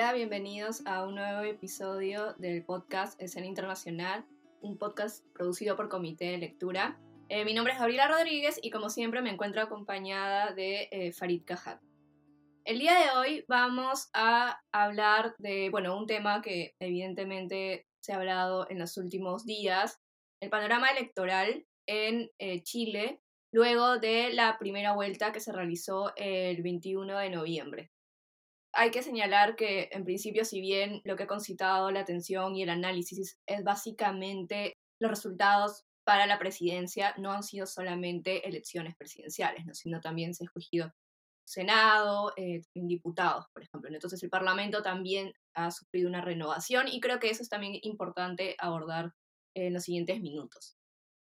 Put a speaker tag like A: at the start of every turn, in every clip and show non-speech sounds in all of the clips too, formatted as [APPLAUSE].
A: Hola, bienvenidos a un nuevo episodio del podcast Escena Internacional, un podcast producido por Comité de Lectura. Eh, mi nombre es Gabriela Rodríguez y como siempre me encuentro acompañada de eh, Farid Cajat. El día de hoy vamos a hablar de, bueno, un tema que evidentemente se ha hablado en los últimos días, el panorama electoral en eh, Chile luego de la primera vuelta que se realizó el 21 de noviembre hay que señalar que, en principio, si bien lo que ha concitado la atención y el análisis es básicamente los resultados para la presidencia, no han sido solamente elecciones presidenciales, ¿no? sino también se ha escogido Senado, eh, diputados, por ejemplo. Entonces, el Parlamento también ha sufrido una renovación y creo que eso es también importante abordar en los siguientes minutos.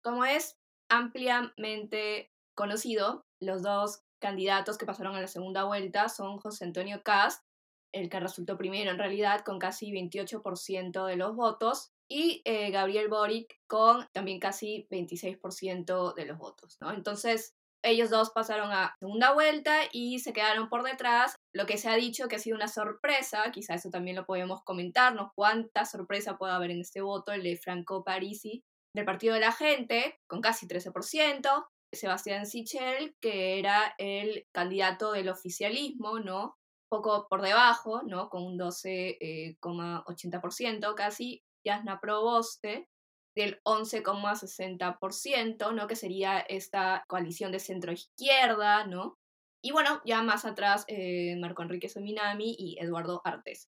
A: Como es ampliamente conocido, los dos candidatos que pasaron a la segunda vuelta son José Antonio Cast, el que resultó primero en realidad con casi 28% de los votos, y eh, Gabriel Boric con también casi 26% de los votos, ¿no? Entonces, ellos dos pasaron a segunda vuelta y se quedaron por detrás. Lo que se ha dicho que ha sido una sorpresa, quizá eso también lo podemos comentarnos, cuánta sorpresa puede haber en este voto, el de Franco Parisi del Partido de la Gente, con casi 13%, Sebastián Sichel, que era el candidato del oficialismo, ¿no? Poco por debajo, ¿no? Con un 12,80% eh, casi. Yasna Proboste, del 11,60%, ¿no? Que sería esta coalición de centro-izquierda, ¿no? Y bueno, ya más atrás, eh, Marco Enrique Sominami y Eduardo Artes.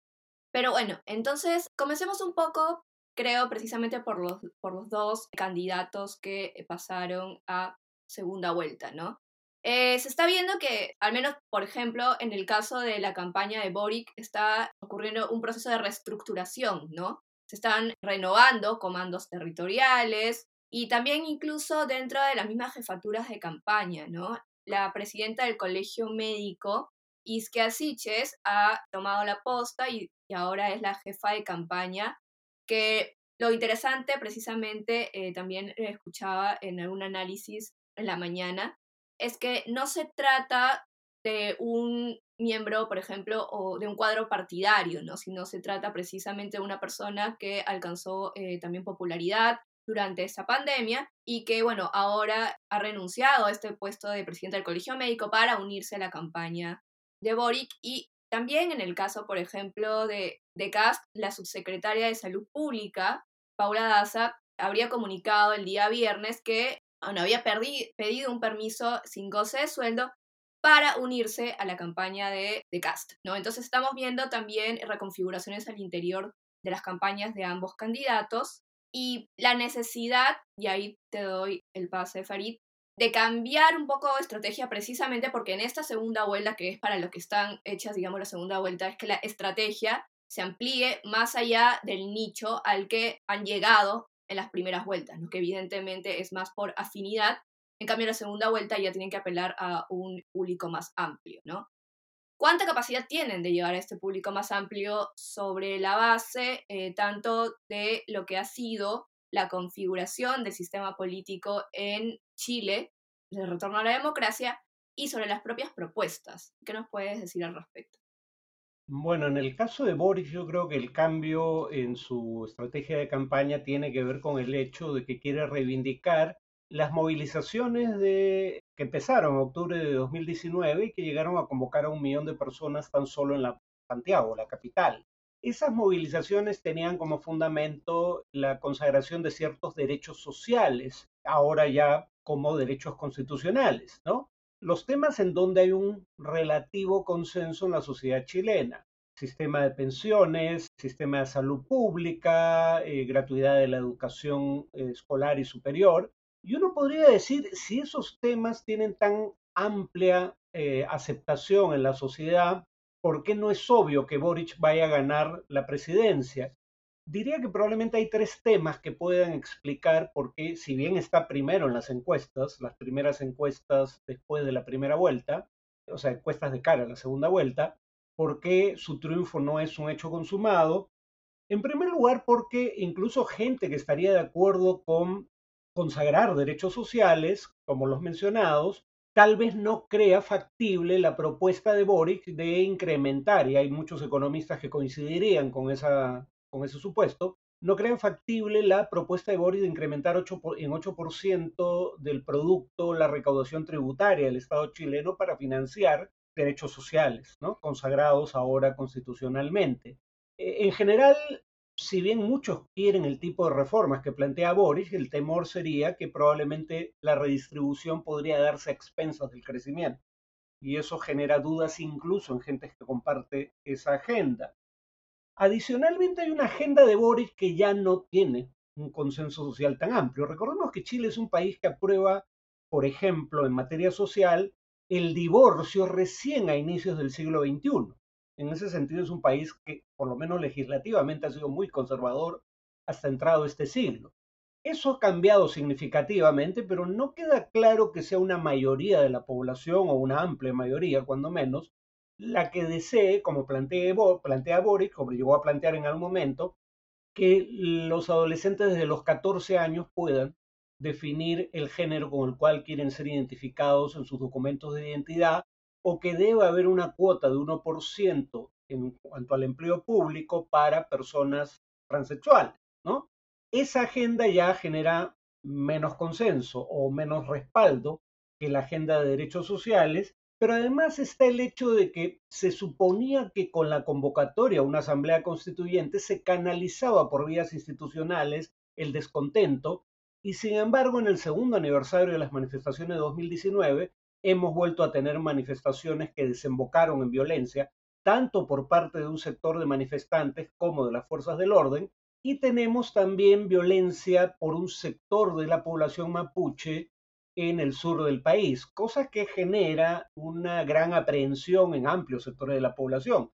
A: Pero bueno, entonces comencemos un poco, creo, precisamente por los, por los dos candidatos que pasaron a segunda vuelta, ¿no? Eh, se está viendo que, al menos, por ejemplo, en el caso de la campaña de Boric, está ocurriendo un proceso de reestructuración, ¿no? Se están renovando comandos territoriales y también incluso dentro de las mismas jefaturas de campaña, ¿no? La presidenta del Colegio Médico, Isquia Siches, ha tomado la posta y, y ahora es la jefa de campaña, que lo interesante precisamente eh, también escuchaba en algún análisis en la mañana, es que no se trata de un miembro, por ejemplo, o de un cuadro partidario, ¿no? sino se trata precisamente de una persona que alcanzó eh, también popularidad durante esta pandemia y que, bueno, ahora ha renunciado a este puesto de presidente del Colegio Médico para unirse a la campaña de Boric y también en el caso, por ejemplo, de, de Cast, la subsecretaria de Salud Pública, Paula Daza, habría comunicado el día viernes que no había pedido un permiso sin goce de sueldo para unirse a la campaña de, de Cast. ¿no? Entonces estamos viendo también reconfiguraciones al interior de las campañas de ambos candidatos y la necesidad, y ahí te doy el pase, Farid, de cambiar un poco de estrategia precisamente porque en esta segunda vuelta, que es para lo que están hechas, digamos, la segunda vuelta, es que la estrategia se amplíe más allá del nicho al que han llegado en las primeras vueltas, ¿no? que evidentemente es más por afinidad. En cambio, en la segunda vuelta ya tienen que apelar a un público más amplio, ¿no? ¿Cuánta capacidad tienen de llegar a este público más amplio sobre la base eh, tanto de lo que ha sido la configuración del sistema político en Chile, de retorno a la democracia, y sobre las propias propuestas? ¿Qué nos puedes decir al respecto?
B: Bueno, en el caso de Boris, yo creo que el cambio en su estrategia de campaña tiene que ver con el hecho de que quiere reivindicar las movilizaciones de, que empezaron en octubre de 2019 y que llegaron a convocar a un millón de personas tan solo en la Santiago, la capital. Esas movilizaciones tenían como fundamento la consagración de ciertos derechos sociales, ahora ya como derechos constitucionales, ¿no? los temas en donde hay un relativo consenso en la sociedad chilena. Sistema de pensiones, sistema de salud pública, eh, gratuidad de la educación eh, escolar y superior. Y uno podría decir, si esos temas tienen tan amplia eh, aceptación en la sociedad, ¿por qué no es obvio que Boric vaya a ganar la presidencia? Diría que probablemente hay tres temas que puedan explicar por qué, si bien está primero en las encuestas, las primeras encuestas después de la primera vuelta, o sea, encuestas de cara a la segunda vuelta, por qué su triunfo no es un hecho consumado. En primer lugar, porque incluso gente que estaría de acuerdo con consagrar derechos sociales, como los mencionados, tal vez no crea factible la propuesta de Boric de incrementar, y hay muchos economistas que coincidirían con, esa, con ese supuesto, no crean factible la propuesta de Boric de incrementar 8 en 8% del producto la recaudación tributaria del Estado chileno para financiar derechos sociales, ¿no? consagrados ahora constitucionalmente. E, en general, si bien muchos quieren el tipo de reformas que plantea Boris, el temor sería que probablemente la redistribución podría darse a expensas del crecimiento. Y eso genera dudas incluso en gente que comparte esa agenda. Adicionalmente hay una agenda de Boris que ya no tiene un consenso social tan amplio. Recordemos que Chile es un país que aprueba, por ejemplo, en materia social, el divorcio recién a inicios del siglo XXI. En ese sentido es un país que, por lo menos legislativamente, ha sido muy conservador hasta entrado este siglo. Eso ha cambiado significativamente, pero no queda claro que sea una mayoría de la población o una amplia mayoría, cuando menos, la que desee, como plantea, plantea Boric, como llegó a plantear en algún momento, que los adolescentes desde los 14 años puedan definir el género con el cual quieren ser identificados en sus documentos de identidad o que deba haber una cuota de 1% en cuanto al empleo público para personas transexuales, ¿no? Esa agenda ya genera menos consenso o menos respaldo que la agenda de derechos sociales, pero además está el hecho de que se suponía que con la convocatoria a una asamblea constituyente se canalizaba por vías institucionales el descontento y sin embargo en el segundo aniversario de las manifestaciones de 2019 hemos vuelto a tener manifestaciones que desembocaron en violencia, tanto por parte de un sector de manifestantes como de las fuerzas del orden, y tenemos también violencia por un sector de la población mapuche en el sur del país, cosa que genera una gran aprehensión en amplios sectores de la población.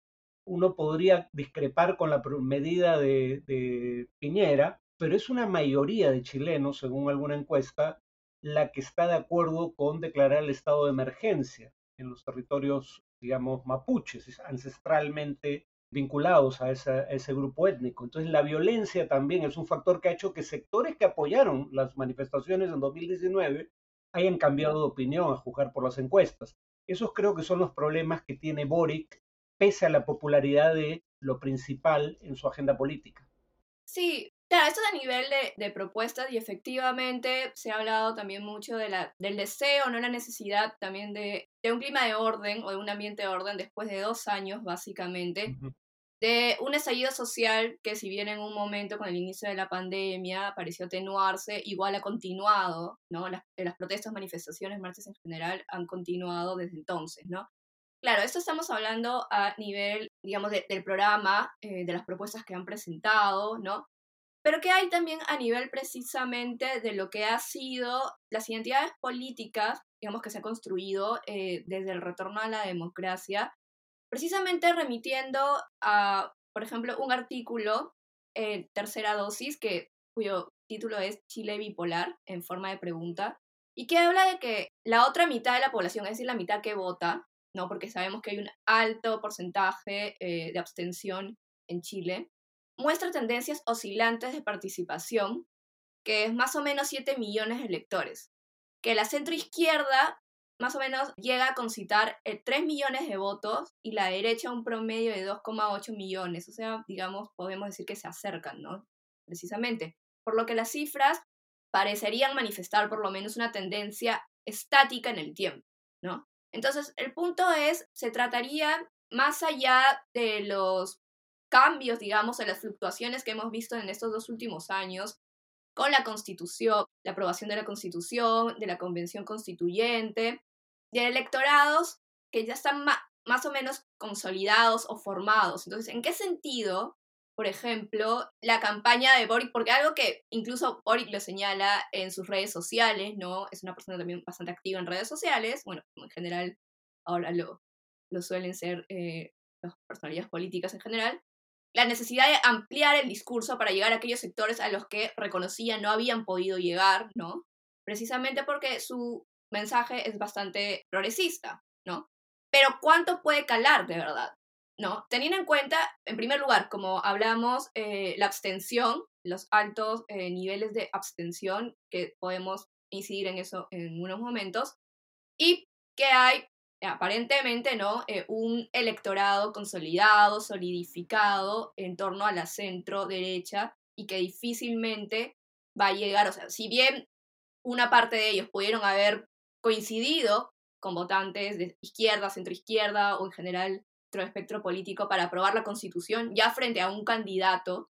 B: Uno podría discrepar con la medida de, de Piñera, pero es una mayoría de chilenos, según alguna encuesta, la que está de acuerdo con declarar el estado de emergencia en los territorios, digamos, mapuches, ancestralmente vinculados a, ese grupo étnico. Entonces, la violencia también es un factor que ha hecho que sectores que apoyaron las manifestaciones en 2019 hayan cambiado de opinión a juzgar por las encuestas. Esos creo que son los problemas que tiene Boric, pese a la popularidad de lo principal en su agenda política.
A: Sí, Claro, esto es a nivel de, propuestas y efectivamente se ha hablado también mucho de la, del deseo, no la necesidad también de, un clima de orden o de un ambiente de orden después de dos años, básicamente, de un estallido social que si bien en un momento con el inicio de la pandemia pareció atenuarse, igual ha continuado, ¿no? Las, las protestas, manifestaciones, marchas en general han continuado desde entonces, ¿no? Claro, esto estamos hablando a nivel, digamos, del programa, eh, de las propuestas que han presentado, ¿no? Pero que hay también a nivel precisamente de lo que ha sido las identidades políticas, digamos, que se han construido eh, desde el retorno a la democracia, precisamente remitiendo a, por ejemplo, un artículo, eh, tercera dosis, que, cuyo título es Chile bipolar, en forma de pregunta, y que habla de que la otra mitad de la población, es decir, la mitad que vota, ¿no? porque sabemos que hay un alto porcentaje eh, de abstención en Chile, muestra tendencias oscilantes de participación, que es más o menos 7 millones de electores, que la centroizquierda más o menos llega a concitar 3 eh, millones de votos y la derecha un promedio de 2,8 millones, o sea, digamos, podemos decir que se acercan, ¿no? Precisamente, por lo que las cifras parecerían manifestar por lo menos una tendencia estática en el tiempo, ¿no? Entonces, el punto es, se trataría más allá de los cambios, digamos, en las fluctuaciones que hemos visto en estos dos últimos años con la constitución, la aprobación de la constitución, de la convención constituyente, de electorados que ya están más o menos consolidados o formados. Entonces, ¿en qué sentido, por ejemplo, la campaña de Boric, porque algo que incluso Boric lo señala en sus redes sociales, ¿no? Es una persona también bastante activa en redes sociales, bueno, en general ahora lo, lo suelen ser eh, las personalidades políticas en general, la necesidad de ampliar el discurso para llegar a aquellos sectores a los que reconocía no habían podido llegar, ¿no? Precisamente porque su mensaje es bastante progresista, ¿no? Pero ¿cuánto puede calar de verdad? ¿No? Teniendo en cuenta, en primer lugar, como hablamos, eh, la abstención, los altos eh, niveles de abstención, que podemos incidir en eso en unos momentos, y que hay aparentemente, ¿no? Eh, un electorado consolidado, solidificado en torno a la centro derecha y que difícilmente va a llegar, o sea, si bien una parte de ellos pudieron haber coincidido con votantes de izquierda, centroizquierda o en general otro espectro político para aprobar la constitución, ya frente a un candidato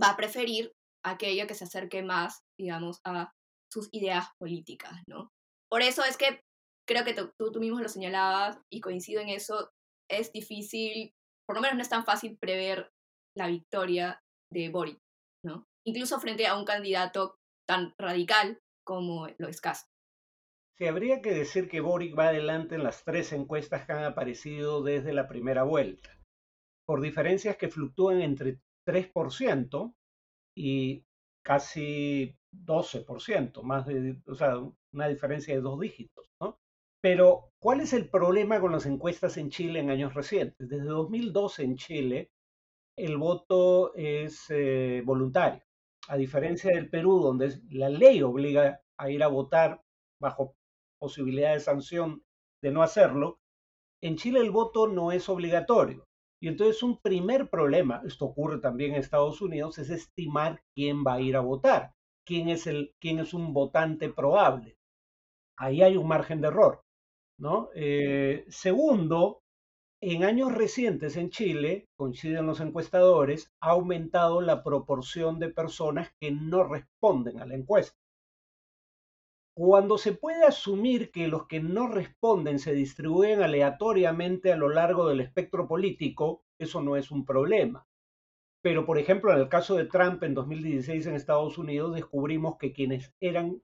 A: va a preferir aquello que se acerque más, digamos, a sus ideas políticas, ¿no? Por eso es que creo que tú, tú mismo lo señalabas y coincido en eso, es difícil, por lo menos no es tan fácil prever la victoria de Boric, ¿no? Incluso frente a un candidato tan radical como lo es Castro.
B: Sí, habría que decir que Boric va adelante en las tres encuestas que han aparecido desde la primera vuelta, por diferencias que fluctúan entre 3% y casi 12%, más de, o sea, una diferencia de dos dígitos, ¿no? Pero, ¿cuál es el problema con las encuestas en Chile en años recientes? Desde 2012 en Chile, el voto es eh, voluntario, a diferencia del Perú, donde la ley obliga a ir a votar bajo posibilidad de sanción de no hacerlo, en Chile el voto no es obligatorio. Y entonces un primer problema, esto ocurre también en Estados Unidos, es estimar quién va a ir a votar, quién es, el, quién es un votante probable. Ahí hay un margen de error. Eh, segundo, en años recientes en Chile, coinciden los encuestadores, ha aumentado la proporción de personas que no responden a la encuesta. Cuando se puede asumir que los que no responden se distribuyen aleatoriamente a lo largo del espectro político, eso no es un problema. Pero, por ejemplo, en el caso de Trump en 2016 en Estados Unidos, descubrimos que quienes eran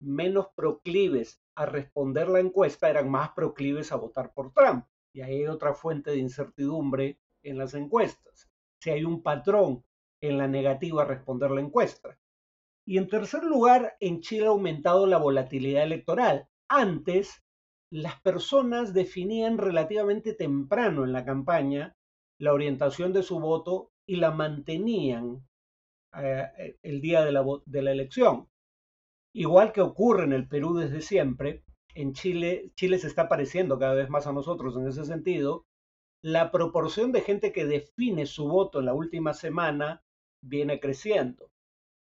B: menos proclives a responder la encuesta eran más proclives a votar por Trump. Y ahí hay otra fuente de incertidumbre en las encuestas. Si hay un patrón en la negativa a responder la encuesta. Y en tercer lugar, en Chile ha aumentado la volatilidad electoral. Antes, las personas definían relativamente temprano en la campaña la orientación de su voto y la mantenían eh, el día de la, de la elección. Igual que ocurre en el Perú desde siempre, en Chile, Chile se está pareciendo cada vez más a nosotros en ese sentido, la proporción de gente que define su voto en la última semana viene creciendo.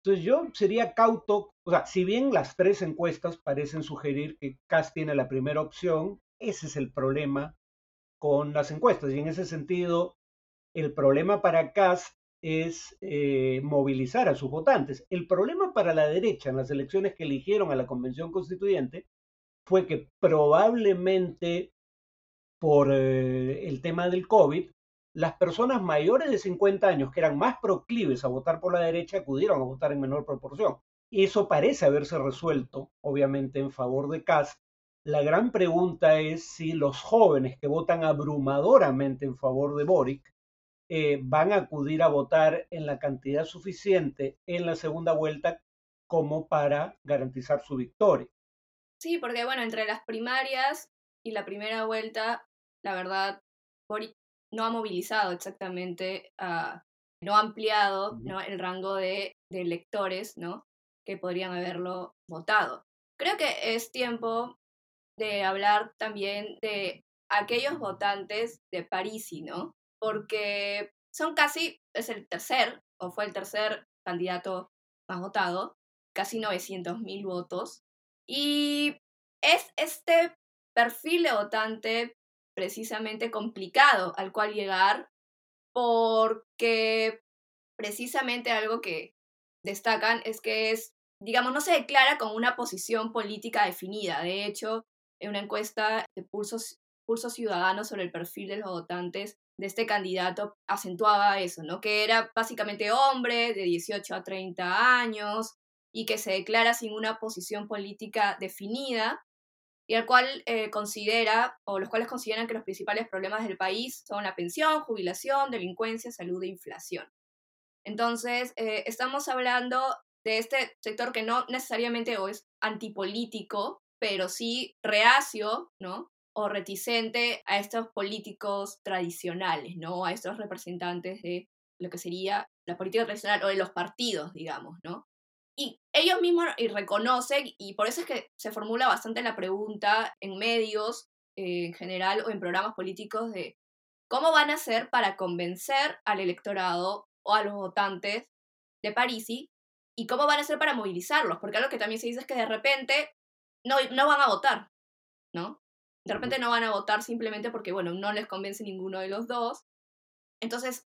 B: Entonces yo sería cauto, o sea, si bien las tres encuestas parecen sugerir que Cast tiene la primera opción, ese es el problema con las encuestas. Y en ese sentido, el problema para Cast es eh, movilizar a sus votantes. El problema para la derecha en las elecciones que eligieron a la Convención Constituyente fue que probablemente por eh, el tema del COVID, las personas mayores de 50 años que eran más proclives a votar por la derecha acudieron a votar en menor proporción. Eso parece haberse resuelto, obviamente, en favor de Cast. La gran pregunta es si los jóvenes que votan abrumadoramente en favor de Boric eh, van a acudir a votar en la cantidad suficiente en la segunda vuelta como para garantizar su victoria.
A: Sí, porque bueno, entre las primarias y la primera vuelta, la verdad, Boric no ha movilizado exactamente, no ha ampliado ¿no? el rango de, de electores ¿no? que podrían haberlo votado. Creo que es tiempo de hablar también de aquellos votantes de Parisi, ¿no? Porque son casi, es el tercer, o fue el tercer candidato más votado, casi 900 mil votos. Y es este perfil de votante precisamente complicado al cual llegar porque precisamente algo que destacan es que es, digamos, no se declara con una posición política definida. De hecho, en una encuesta de Pulso, Pulso Ciudadano sobre el perfil de los votantes de este candidato acentuaba eso, ¿no? Que era básicamente hombre de 18 a 30 años y que se declara sin una posición política definida y al cual eh, considera, o los cuales consideran que los principales problemas del país son la pensión, jubilación, delincuencia, salud e inflación. Entonces, eh, estamos hablando de este sector que no necesariamente es antipolítico, pero sí reacio, ¿no? O reticente a estos políticos tradicionales, ¿no? A estos representantes de lo que sería la política tradicional o de los partidos, digamos, ¿no? Y ellos mismos reconocen, y por eso es que se formula bastante la pregunta en medios eh, en general o en programas políticos de cómo van a hacer para convencer al electorado o a los votantes de Parisi y cómo van a hacer para movilizarlos, porque algo que también se dice es que de repente no, no van a votar, ¿no? De repente no van a votar simplemente porque, bueno, no les convence ninguno de los dos. Entonces,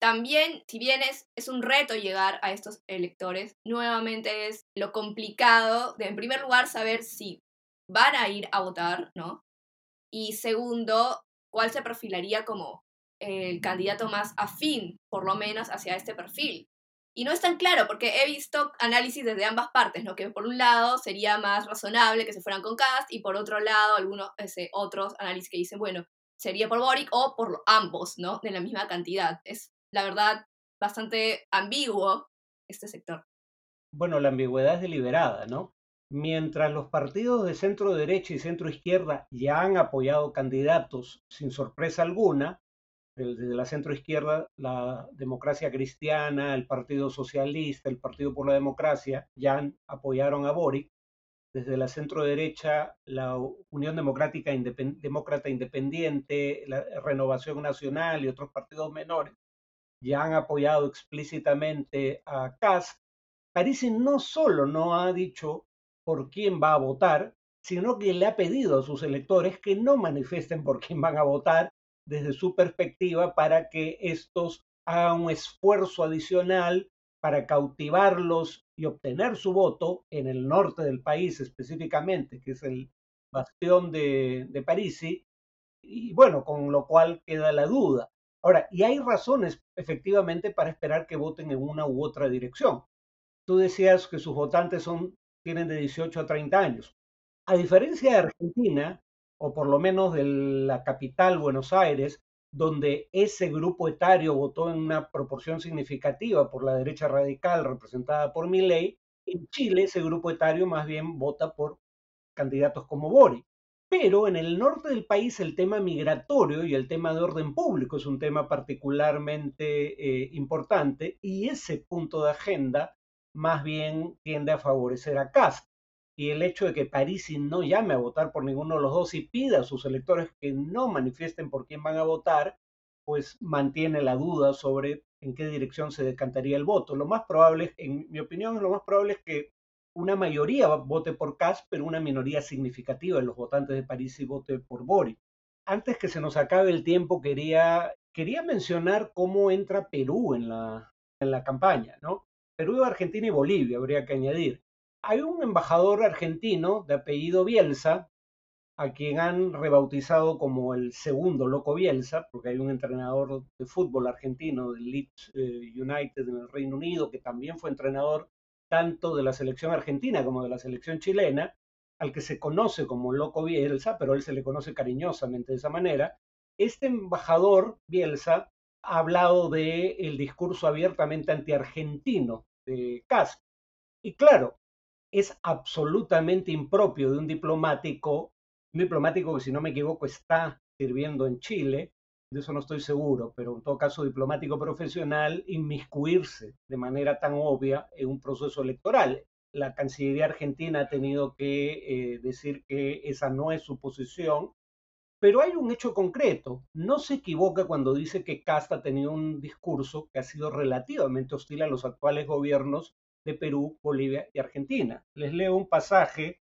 A: también, si bien es, es un reto llegar a estos electores, nuevamente es lo complicado de, en primer lugar, saber si van a ir a votar, ¿no? Y segundo, cuál se perfilaría como el candidato más afín, por lo menos, hacia este perfil. Y no es tan claro, porque he visto análisis desde ambas partes, ¿no? Que por un lado sería más razonable que se fueran con Cast, y por otro lado, algunos otros análisis que dicen, bueno, sería por Boric o por ambos, ¿no? De la misma cantidad. Es, la verdad, bastante ambiguo este sector.
B: Bueno, la ambigüedad es deliberada, ¿no? Mientras los partidos de centro derecha y centro izquierda ya han apoyado candidatos sin sorpresa alguna, desde la centro izquierda, la democracia cristiana, el Partido Socialista, el Partido por la Democracia, ya apoyaron a Boric. Desde la centro derecha, la Unión Democrática Independiente, la Renovación Nacional y otros partidos menores ya han apoyado explícitamente a Cast. Parece no solo no ha dicho por quién va a votar, sino que le ha pedido a sus electores que no manifiesten por quién van a votar desde su perspectiva para que estos hagan un esfuerzo adicional para cautivarlos y obtener su voto en el norte del país específicamente, que es el bastión de, de Parisi, y bueno, con lo cual queda la duda. Ahora, y hay razones efectivamente para esperar que voten en una u otra dirección. Tú decías que sus votantes son, tienen de 18 a 30 años. A diferencia de Argentina, o por lo menos de la capital, Buenos Aires, donde ese grupo etario votó en una proporción significativa por la derecha radical representada por Milei, en Chile ese grupo etario más bien vota por candidatos como Boric. Pero en el norte del país el tema migratorio y el tema de orden público es un tema particularmente eh, importante y ese punto de agenda más bien tiende a favorecer a Cast. Y el hecho de que Parisi no llame a votar por ninguno de los dos y pida a sus electores que no manifiesten por quién van a votar, pues mantiene la duda sobre en qué dirección se decantaría el voto. Lo más probable, en mi opinión, lo más probable es que una mayoría vote por Kass, pero una minoría significativa de los votantes de París y vote por Boric. Antes que se nos acabe el tiempo, quería, quería mencionar cómo entra Perú en la, en la campaña, ¿no? Perú, Argentina y Bolivia, habría que añadir. Hay un embajador argentino de apellido Bielsa, a quien han rebautizado como el segundo Loco Bielsa, porque hay un entrenador de fútbol argentino del Leeds eh, United en el Reino Unido, que también fue entrenador tanto de la selección argentina como de la selección chilena, al que se conoce como Loco Bielsa, pero él se le conoce cariñosamente de esa manera, este embajador Bielsa ha hablado del el discurso abiertamente antiargentino de Castro. Y claro, es absolutamente impropio de un diplomático, un diplomático que si no me equivoco está sirviendo en Chile, de eso no estoy seguro, pero en todo caso diplomático profesional, inmiscuirse de manera tan obvia en un proceso electoral. La Cancillería Argentina ha tenido que eh, decir que esa no es su posición, pero hay un hecho concreto. No se equivoca cuando dice que Casta ha tenido un discurso que ha sido relativamente hostil a los actuales gobiernos de Perú, Bolivia y Argentina. Les leo un pasaje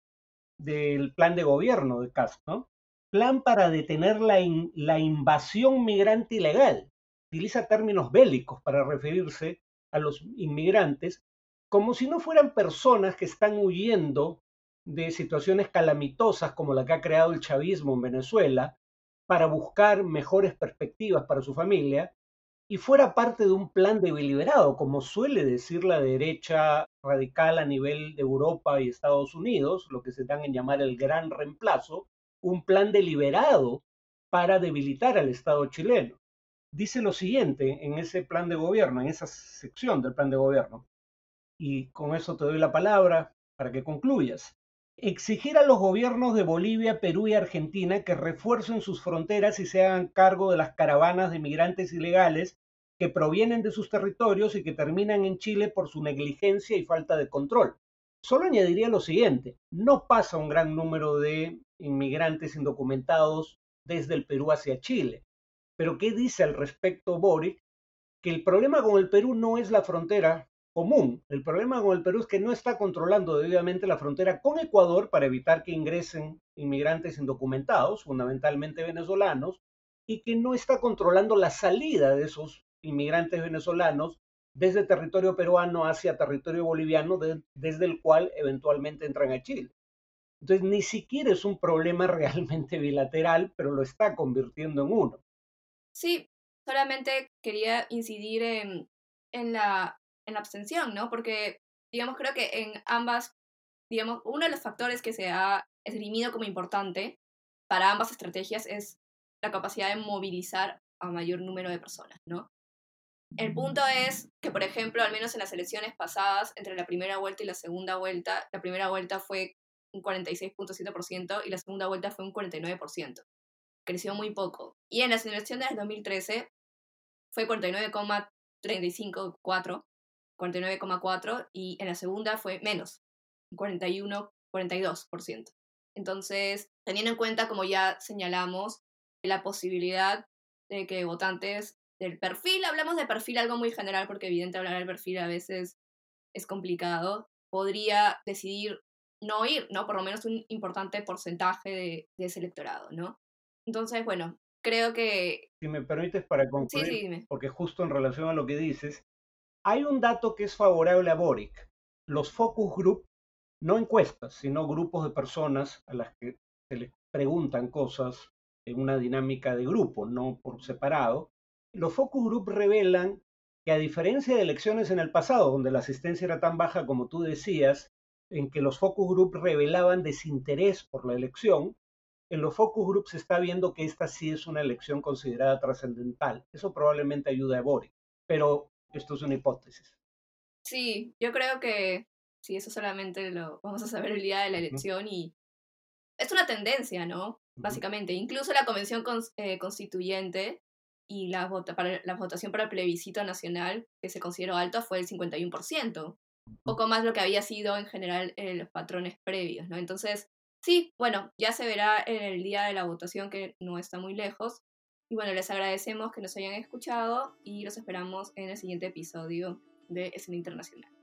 B: del plan de gobierno de Casta plan para detener la, la invasión migrante ilegal. Utiliza términos bélicos para referirse a los inmigrantes como si no fueran personas que están huyendo de situaciones calamitosas como la que ha creado el chavismo en Venezuela para buscar mejores perspectivas para su familia y fuera parte de un plan deliberado, como suele decir la derecha radical a nivel de Europa y Estados Unidos, lo que se dan en llamar el gran reemplazo, un plan deliberado para debilitar al Estado chileno. Dice lo siguiente en ese plan de gobierno, en esa sección del plan de gobierno, y con eso te doy la palabra para que concluyas. Exigir a los gobiernos de Bolivia, Perú y Argentina que refuercen sus fronteras y se hagan cargo de las caravanas de migrantes ilegales que provienen de sus territorios y que terminan en Chile por su negligencia y falta de control. Solo añadiría lo siguiente, no pasa un gran número de inmigrantes indocumentados desde el Perú hacia Chile. Pero ¿qué dice al respecto Boric? Que el problema con el Perú no es la frontera común. El problema con el Perú es que no está controlando debidamente la frontera con Ecuador para evitar que ingresen inmigrantes indocumentados, fundamentalmente venezolanos, y que no está controlando la salida de esos inmigrantes venezolanos desde territorio peruano hacia territorio boliviano, desde el cual eventualmente entran a Chile. Entonces, ni siquiera es un problema [LAUGHS] realmente bilateral, pero lo está convirtiendo en uno.
A: Sí, solamente quería incidir en, en, la, en la abstención, ¿no? Porque, digamos, creo que en ambas, digamos, uno de los factores que se ha esgrimido como importante para ambas estrategias es la capacidad de movilizar a mayor número de personas, ¿no? El punto es que, por ejemplo, al menos en las elecciones pasadas, entre la primera vuelta y la segunda vuelta, la primera vuelta fue un 46.7% y la segunda vuelta fue un 49%. Creció muy poco. Y en las elecciones del 2013 fue 49,354, 49,4 y en la segunda fue menos, 41, 42%. Entonces, teniendo en cuenta, como ya señalamos, la posibilidad de que votantes del perfil, hablamos de perfil algo muy general porque evidente hablar del perfil a veces es complicado, podría decidir no ir, ¿no? Por lo menos un importante porcentaje de, ese electorado, ¿no? Entonces, bueno, creo que...
B: Si me permites para concluir, porque justo en relación a lo que dices, hay un dato que es favorable a Boric. Los focus group, no encuestas, sino grupos de personas a las que se les preguntan cosas en una dinámica de grupo, no por separado, los focus group revelan que a diferencia de elecciones en el pasado, donde la asistencia era tan baja como tú decías, en que los focus group revelaban desinterés por la elección, en los focus groups se está viendo que esta sí es una elección considerada trascendental. Eso probablemente ayuda a Boric, pero esto es una hipótesis.
A: Sí, yo creo que sí, eso solamente lo vamos a saber el día de la elección y es una tendencia, ¿no? Básicamente, incluso la convención eh, constituyente y la, vota para, la votación para el plebiscito nacional, que se consideró alto, fue el 51% poco más lo que había sido en general en los patrones previos, ¿no? Entonces, sí, bueno, ya se verá en el día de la votación que no está muy lejos. Y bueno, les agradecemos que nos hayan escuchado y los esperamos en el siguiente episodio de Escena Internacional.